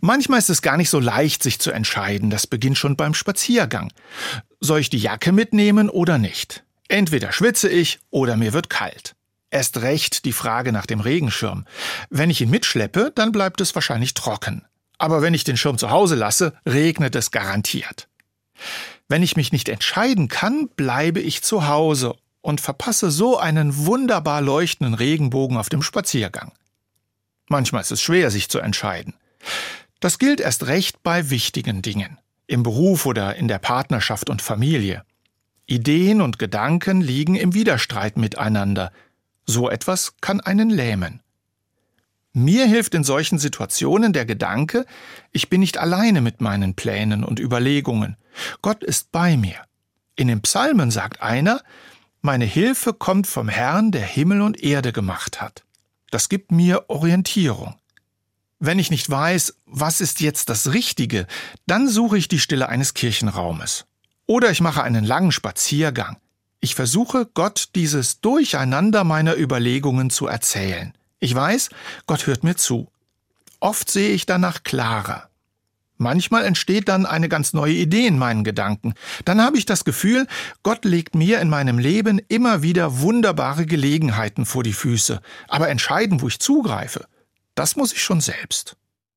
Manchmal ist es gar nicht so leicht, sich zu entscheiden. Das beginnt schon beim Spaziergang. Soll ich die Jacke mitnehmen oder nicht? Entweder schwitze ich oder mir wird kalt. Erst recht die Frage nach dem Regenschirm. Wenn ich ihn mitschleppe, dann bleibt es wahrscheinlich trocken. Aber wenn ich den Schirm zu Hause lasse, regnet es garantiert. Wenn ich mich nicht entscheiden kann, bleibe ich zu Hause und verpasse so einen wunderbar leuchtenden Regenbogen auf dem Spaziergang. Manchmal ist es schwer, sich zu entscheiden. Das gilt erst recht bei wichtigen Dingen, im Beruf oder in der Partnerschaft und Familie. Ideen und Gedanken liegen im Widerstreit miteinander. So etwas kann einen lähmen. Mir hilft in solchen Situationen der Gedanke, ich bin nicht alleine mit meinen Plänen und Überlegungen. Gott ist bei mir. In den Psalmen sagt einer, meine Hilfe kommt vom Herrn, der Himmel und Erde gemacht hat. Das gibt mir Orientierung. Wenn ich nicht weiß, was ist jetzt das Richtige, dann suche ich die Stille eines Kirchenraumes. Oder ich mache einen langen Spaziergang. Ich versuche, Gott dieses Durcheinander meiner Überlegungen zu erzählen. Ich weiß, Gott hört mir zu. Oft sehe ich danach klarer. Manchmal entsteht dann eine ganz neue Idee in meinen Gedanken. Dann habe ich das Gefühl, Gott legt mir in meinem Leben immer wieder wunderbare Gelegenheiten vor die Füße. Aber entscheiden, wo ich zugreife, das muss ich schon selbst.